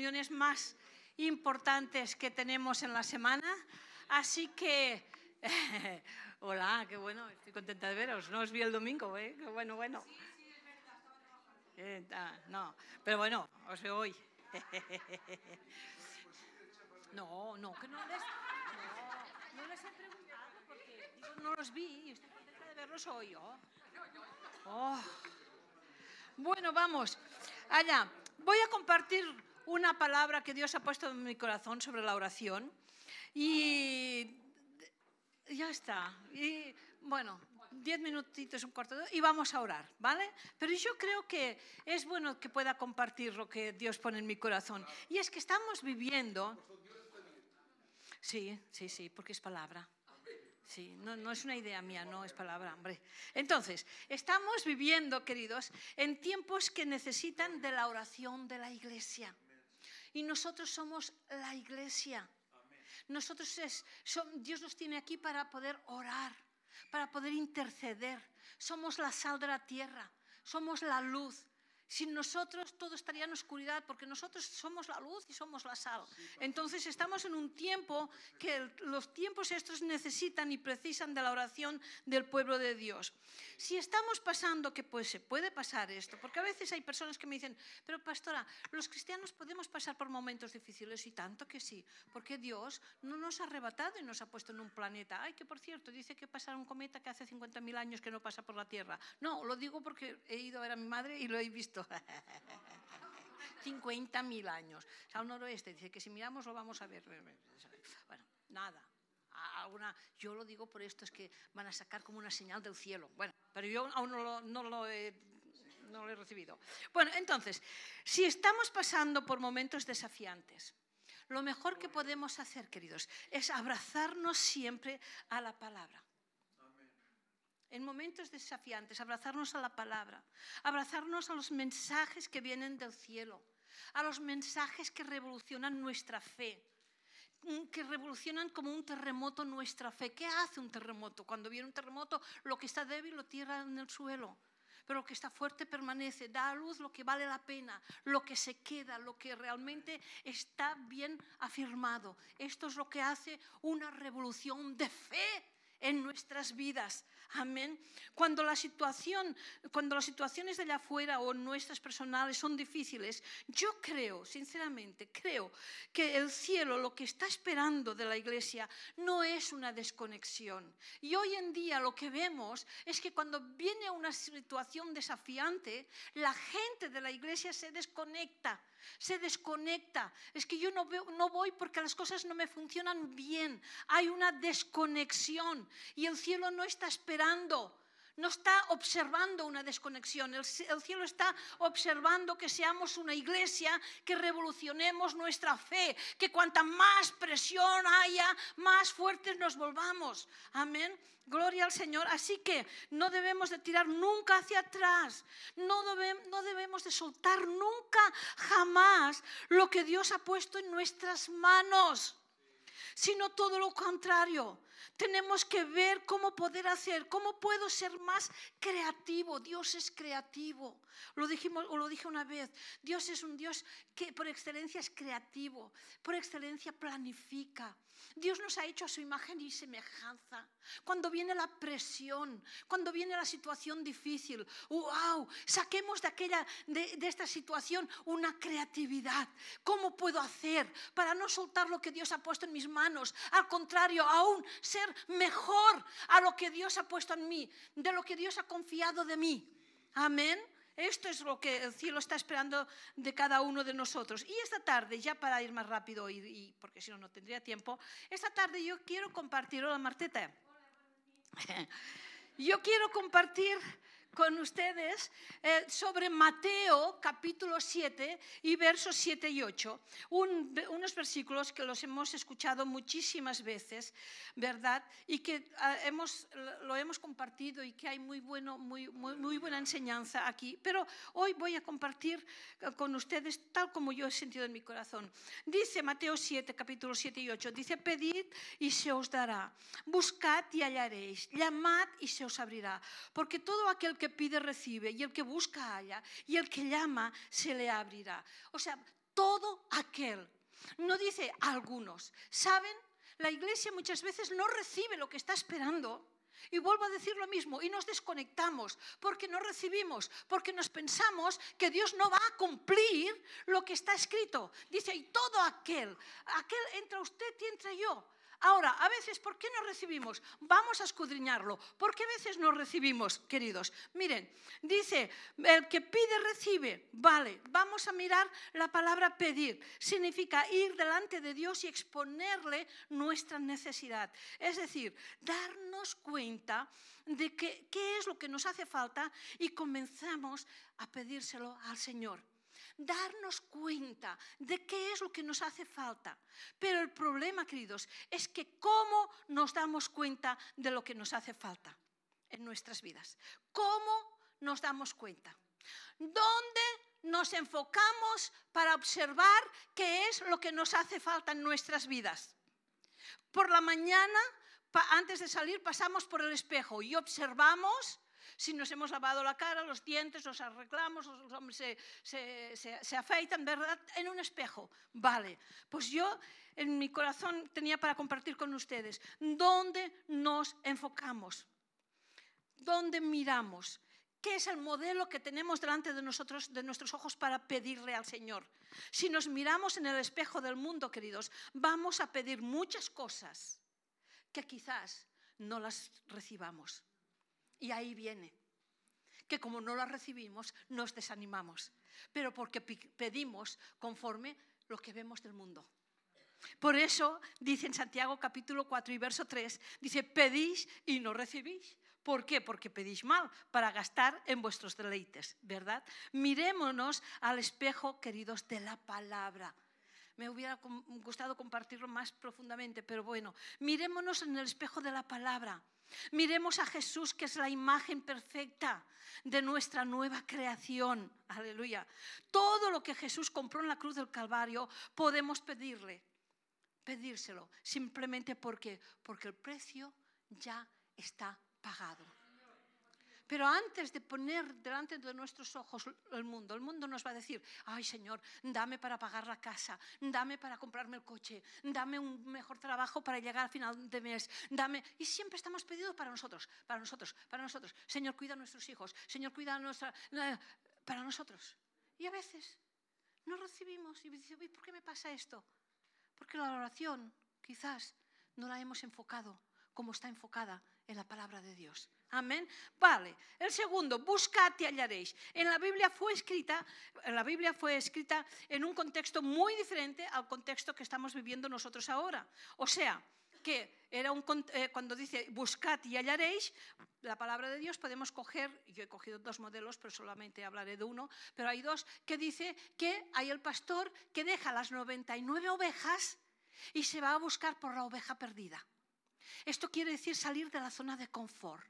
reuniones más importantes que tenemos en la semana. Así que, hola, qué bueno, estoy contenta de veros. No os vi el domingo, ¿eh? Qué bueno, bueno. Eh, ah, no, pero bueno, os veo hoy. No, no, que no les, no, no les he preguntado porque digo, no los vi y estoy contenta de verlos hoy. Oh. Oh. Bueno, vamos, allá. Voy a compartir una palabra que Dios ha puesto en mi corazón sobre la oración y ya está. Y bueno, diez minutitos, un cuarto y vamos a orar, ¿vale? Pero yo creo que es bueno que pueda compartir lo que Dios pone en mi corazón. Y es que estamos viviendo... Sí, sí, sí, porque es palabra. Sí, no, no, es una idea mía, no es palabra, hombre. Entonces, estamos viviendo, queridos, en tiempos que necesitan de la oración de la iglesia. Y nosotros somos la iglesia. Nosotros es, Dios nos tiene aquí para poder orar, para poder interceder. Somos la sal de la tierra, somos la luz. Sin nosotros todo estaría en oscuridad porque nosotros somos la luz y somos la sal. Entonces estamos en un tiempo que los tiempos estos necesitan y precisan de la oración del pueblo de Dios. Si estamos pasando, que pues se puede pasar esto, porque a veces hay personas que me dicen, pero pastora, los cristianos podemos pasar por momentos difíciles y tanto que sí, porque Dios no nos ha arrebatado y nos ha puesto en un planeta. Ay, que por cierto, dice que pasará un cometa que hace 50.000 años que no pasa por la Tierra. No, lo digo porque he ido a ver a mi madre y lo he visto 50.000 años. O sea, noroeste dice que si miramos lo vamos a ver. Bueno, nada. Alguna, yo lo digo por esto, es que van a sacar como una señal del cielo. Bueno, pero yo aún no lo he no lo he recibido. Bueno, entonces, si estamos pasando por momentos desafiantes, lo mejor que podemos hacer, queridos, es abrazarnos siempre a la palabra en momentos desafiantes, abrazarnos a la palabra, abrazarnos a los mensajes que vienen del cielo, a los mensajes que revolucionan nuestra fe, que revolucionan como un terremoto nuestra fe. ¿Qué hace un terremoto? Cuando viene un terremoto, lo que está débil lo tira en el suelo, pero lo que está fuerte permanece, da a luz lo que vale la pena, lo que se queda, lo que realmente está bien afirmado. Esto es lo que hace una revolución de fe en nuestras vidas. Amén. Cuando la situación, cuando las situaciones de allá afuera o nuestras personales son difíciles, yo creo, sinceramente, creo que el cielo lo que está esperando de la iglesia no es una desconexión. Y hoy en día lo que vemos es que cuando viene una situación desafiante, la gente de la iglesia se desconecta se desconecta. Es que yo no, no voy porque las cosas no me funcionan bien. Hay una desconexión y el cielo no está esperando no está observando una desconexión, el, cielo está observando que seamos una iglesia, que revolucionemos nuestra fe, que cuanta más presión haya, más fuertes nos volvamos. Amén. Gloria al Señor. Así que no debemos de tirar nunca hacia atrás, no, no debemos de soltar nunca, jamás lo que Dios ha puesto en nuestras manos sino todo lo contrario. Tenemos que ver cómo poder hacer, cómo puedo ser más creativo. Dios es creativo. Lo dijimos o lo dije una vez. Dios es un Dios que por excelencia es creativo, por excelencia planifica. Dios nos ha hecho a su imagen y semejanza. Cuando viene la presión, cuando viene la situación difícil, wow, saquemos de aquella de, de esta situación una creatividad. ¿Cómo puedo hacer para no soltar lo que Dios ha puesto en mis manos? Al contrario, aún ser mejor a lo que Dios ha puesto en mí, de lo que Dios ha confiado de mí. Amén. Esto es lo que el cielo está esperando de cada uno de nosotros. Y esta tarde, ya para ir más rápido, y, porque si no, no tendría tiempo, esta tarde yo quiero compartir, hola Marteta, yo quiero compartir con ustedes eh, sobre Mateo capítulo 7 y versos 7 y 8, unos versículos que los hemos escuchado muchísimas veces, ¿verdad? Y que ah, hemos, lo hemos compartido y que hay muy, bueno, muy, muy, muy, buena enseñanza aquí. Pero hoy voy a compartir eh, con ustedes tal como yo he sentido en mi corazón. Dice Mateo 7, capítulo 7 y 8, dice, pedid y se os dará, buscad y hallaréis, llamad y se os abrirá, porque todo aquel que pide recibe, y el que busca halla, y el que llama se le abrirá. O sea, todo aquel. No dice algunos. ¿Saben? La iglesia muchas veces no recibe lo que está esperando. Y vuelvo a decir lo mismo, y nos desconectamos porque no recibimos, porque nos pensamos que Dios no va a cumplir lo que está escrito. Dice, y todo aquel, aquel entra usted y entra yo. Ahora, a veces, ¿por qué no recibimos? Vamos a escudriñarlo. ¿Por qué a veces no recibimos, queridos? Miren, dice, el que pide recibe. Vale, vamos a mirar la palabra pedir. Significa ir delante de Dios y exponerle nuestra necesidad. Es decir, darnos cuenta de qué es lo que nos hace falta y comenzamos a pedírselo al Señor darnos cuenta de qué es lo que nos hace falta. Pero el problema, queridos, es que cómo nos damos cuenta de lo que nos hace falta en nuestras vidas. ¿Cómo nos damos cuenta? ¿Dónde nos enfocamos para observar qué es lo que nos hace falta en nuestras vidas? Por la mañana, antes de salir, pasamos por el espejo y observamos si nos hemos lavado la cara, los dientes, los arreglamos, los hombres se, afeitan, ¿verdad? En un espejo. Vale, pues yo en mi corazón tenía para compartir con ustedes. ¿Dónde nos enfocamos? ¿Dónde miramos? ¿Qué es el modelo que tenemos delante de nosotros, de nuestros ojos, para pedirle al Señor? Si nos miramos en el espejo del mundo, queridos, vamos a pedir muchas cosas que quizás no las recibamos. Y ahí viene, que como no la recibimos, nos desanimamos, pero porque pedimos conforme lo que vemos del mundo. Por eso dice en Santiago capítulo 4 y verso 3, dice, pedís y no recibís. ¿Por qué? Porque pedís mal para gastar en vuestros deleites, ¿verdad? Mirémonos al espejo, queridos, de la palabra. Me hubiera gustado compartirlo más profundamente, pero bueno, mirémonos en el espejo de la palabra. Miremos a Jesús, que es la imagen perfecta de nuestra nueva creación. Aleluya. Todo lo que Jesús compró en la cruz del Calvario podemos pedirle, pedírselo, simplemente porque, porque el precio ya está pagado. Pero antes de poner delante de nuestros ojos el mundo, el mundo nos va a decir, ay Señor, dame para pagar la casa, dame para comprarme el coche, dame un mejor trabajo para llegar al final de mes, dame... Y siempre estamos pedidos para nosotros, para nosotros, para nosotros. Señor, cuida a nuestros hijos, Señor, cuida a nuestra... para nosotros. Y a veces no recibimos y dice, ¿por qué me pasa esto? Porque la oración quizás no la hemos enfocado como está enfocada en la palabra de Dios. Amén. Vale. El segundo, buscad y hallaréis. En la Biblia fue escrita, la Biblia fue escrita en un contexto muy diferente al contexto que estamos viviendo nosotros ahora. O sea, que era un, eh, cuando dice buscad y hallaréis, la palabra de Dios podemos coger, yo he cogido dos modelos, pero solamente hablaré de uno, pero hay dos que dice que hay el pastor que deja las 99 ovejas y se va a buscar por la oveja perdida. Esto quiere decir salir de la zona de confort.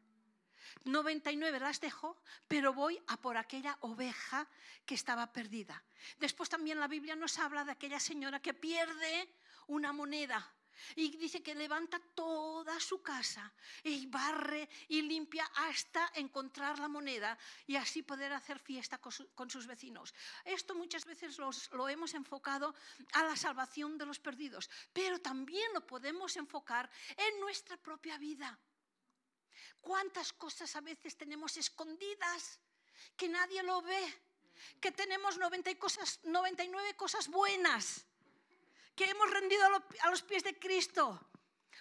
99 las dejo, pero voy a por aquella oveja que estaba perdida. Después también la Biblia nos habla de aquella señora que pierde una moneda. Y dice que levanta toda su casa y barre y limpia hasta encontrar la moneda y así poder hacer fiesta con, sus vecinos. Esto muchas veces lo hemos enfocado a la salvación de los perdidos, pero también lo podemos enfocar en nuestra propia vida. ¿Cuántas cosas a veces tenemos escondidas que nadie lo ve? Que tenemos 90 cosas, 99 cosas buenas que hemos rendido a los pies de Cristo.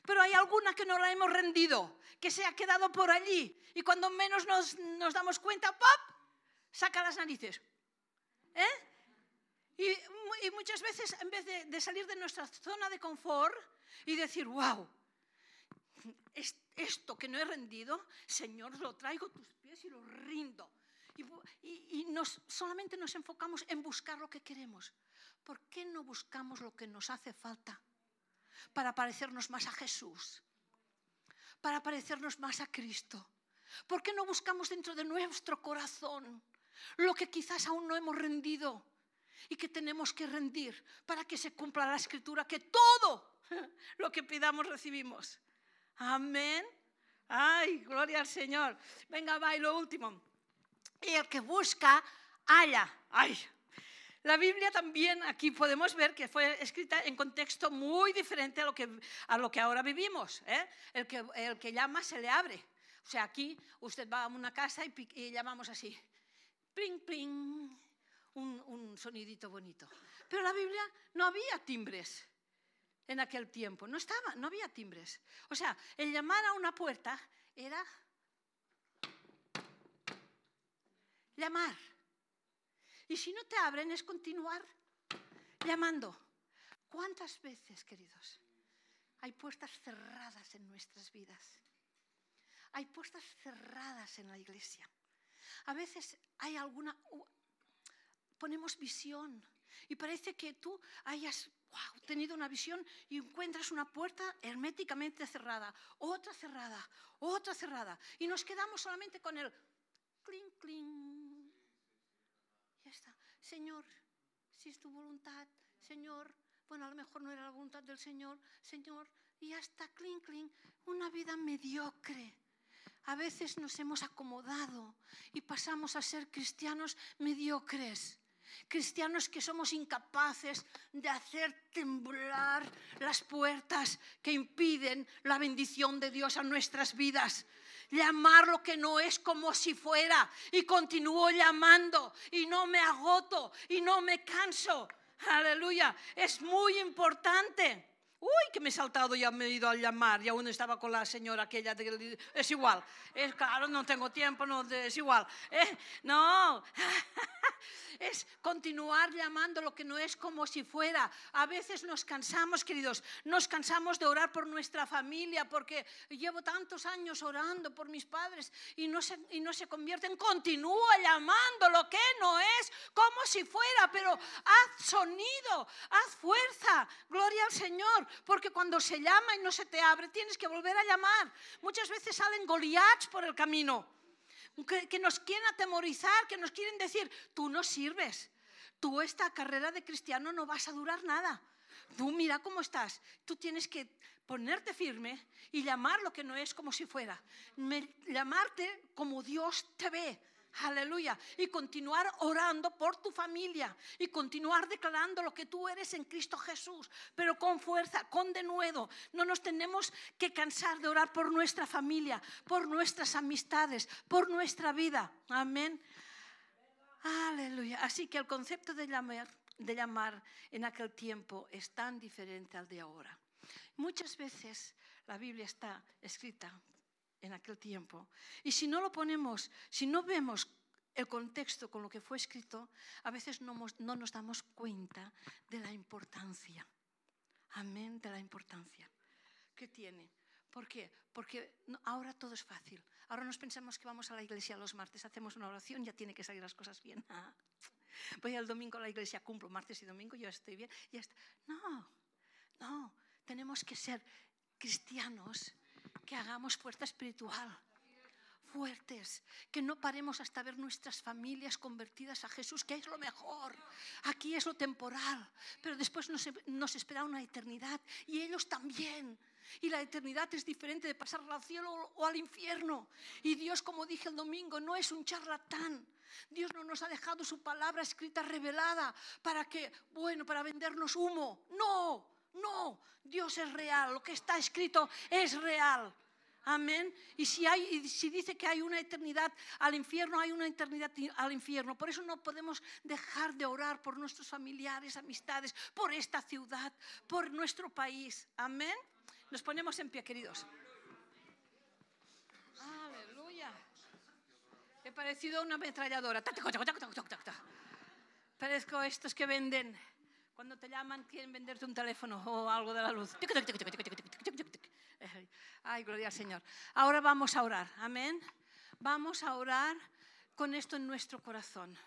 Pero hay alguna que no la hemos rendido, que se ha quedado por allí. Y cuando menos nos, damos cuenta, ¡pop! Saca las narices. ¿Eh? Y, muchas veces, en vez de, de salir de nuestra zona de confort y decir, wow, esto que no he rendido, Señor, lo traigo a tus pies y lo rindo. Y, nos, solamente nos enfocamos en buscar lo que queremos. ¿Por qué no buscamos lo que nos hace falta? Para parecernos más a Jesús, para parecernos más a Cristo. ¿Por qué no buscamos dentro de nuestro corazón lo que quizás aún no hemos rendido y que tenemos que rendir para que se cumpla la escritura, que todo lo que pidamos recibimos? Amén. Ay, gloria al Señor. Venga, va, y lo último. Y el que busca, halla. Ay, La Biblia también aquí podemos ver que fue escrita en contexto muy diferente a lo que, a lo que ahora vivimos. ¿eh? El, que, el que llama se le abre. O sea, aquí usted va a una casa y, llamamos así, pling, pling, un, un sonidito bonito. Pero la Biblia no había timbres en aquel tiempo, no estaba, no había timbres. O sea, el llamar a una puerta era llamar. Y si no te abren es continuar llamando. ¿Cuántas veces, queridos, hay puertas cerradas en nuestras vidas? Hay puertas cerradas en la iglesia. A veces hay alguna... Ponemos visión y parece que tú hayas tenido una visión y encuentras una puerta herméticamente cerrada, otra cerrada, otra cerrada. Y nos quedamos solamente con el clink, clink. Señor, si es tu voluntad, Señor, bueno, a lo mejor no era la voluntad del Señor, Señor, y hasta clink, clink, una vida mediocre. A veces nos hemos acomodado y pasamos a ser cristianos mediocres cristianos que somos incapaces de hacer temblar las puertas que impiden la bendición de Dios a nuestras vidas. Llamar lo que no es como si fuera y continúo llamando y no me agoto y no me canso. Aleluya, es muy importante. Uy, que me he saltado y me he ido a llamar y aún estaba con la señora aquella. De, es igual, claro, no tengo tiempo, no, es igual. Eh, no, es continuar llamando lo que no es como si fuera. A veces nos cansamos, queridos, nos cansamos de orar por nuestra familia porque llevo tantos años orando por mis padres y no se, y no se convierten. Continúa llamando lo que no es como si fuera, pero haz sonido, haz fuerza, gloria al Señor, porque cuando se llama y no se te abre, tienes que volver a llamar. Muchas veces salen goliaths por el camino que, nos quieren atemorizar, que nos quieren decir, tú no sirves, tú esta carrera de cristiano no vas a durar nada. Tú mira cómo estás. Tú tienes que ponerte firme y llamar lo que no es como si fuera. llamarte como Dios te ve. Aleluya. Y continuar orando por tu familia y continuar declarando lo que tú eres en Cristo Jesús, pero con fuerza, con denuedo. No nos tenemos que cansar de orar por nuestra familia, por nuestras amistades, por nuestra vida. Amén. Aleluya. Así que el concepto de llamar, de llamar en aquel tiempo es tan diferente al de ahora. Muchas veces la Biblia está escrita en aquel tiempo. Y si no lo ponemos, si no vemos el contexto con lo que fue escrito, a veces no, no nos damos cuenta de la importancia. Amén, de la importancia que tiene. ¿Por qué? Porque ahora todo es fácil. Ahora nos pensamos que vamos a la iglesia los martes, hacemos una oración, ya tiene que salir las cosas bien. Voy al domingo a la iglesia, cumplo martes y domingo, yo estoy bien. Ya está. No, no, tenemos que ser cristianos que hagamos fuerza espiritual fuertes, que no paremos hasta ver nuestras familias convertidas a Jesús, que es lo mejor. Aquí es lo temporal, pero después nos, espera una eternidad y ellos también. Y la eternidad es diferente de pasar al cielo o al infierno. Y Dios, como dije el domingo, no es un charlatán. Dios no nos ha dejado su palabra escrita revelada para que, bueno, para vendernos humo. No, no, Dios es real, lo que está escrito es real. Amén. Y si, hay, si dice que hay una eternidad al infierno, hay una eternidad al infierno. Por eso no podemos dejar de orar por nuestros familiares, amistades, por esta ciudad, por nuestro país. Amén. Nos ponemos en pie, queridos. Aleluya. He parecido una ametralladora. Parezco estos que venden cuando te llaman, quieren venderte un teléfono o algo de la luz. Ay, gloria al Señor. Ahora vamos a orar. Amén. Vamos a orar con esto en nuestro corazón.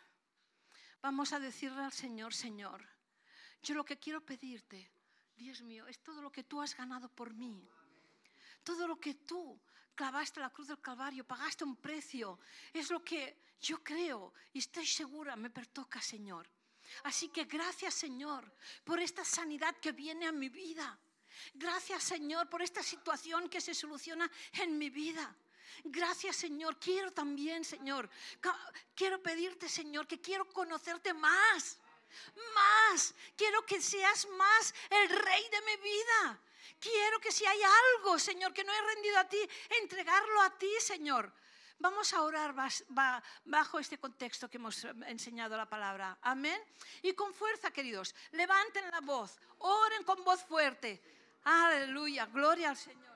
Vamos a decirle al Señor, Señor, yo lo que quiero pedirte, Dios mío, es todo lo que tú has ganado por mí. Todo lo que tú clavaste la cruz del Calvario, pagaste un precio. Es lo que yo creo y estoy segura me pertoca, Señor. Así que gracias Señor por esta sanidad que viene a mi vida. Gracias Señor por esta situación que se soluciona en mi vida. Gracias Señor. Quiero también Señor. Quiero pedirte Señor que quiero conocerte más. Más. Quiero que seas más el rey de mi vida. Quiero que si hay algo, Señor, que no he rendido a ti, entregarlo a ti, Señor. Vamos a orar bajo este contexto que hemos enseñado la palabra. Amén. Y con fuerza, queridos, levanten la voz, oren con voz fuerte. Aleluya, gloria al Señor.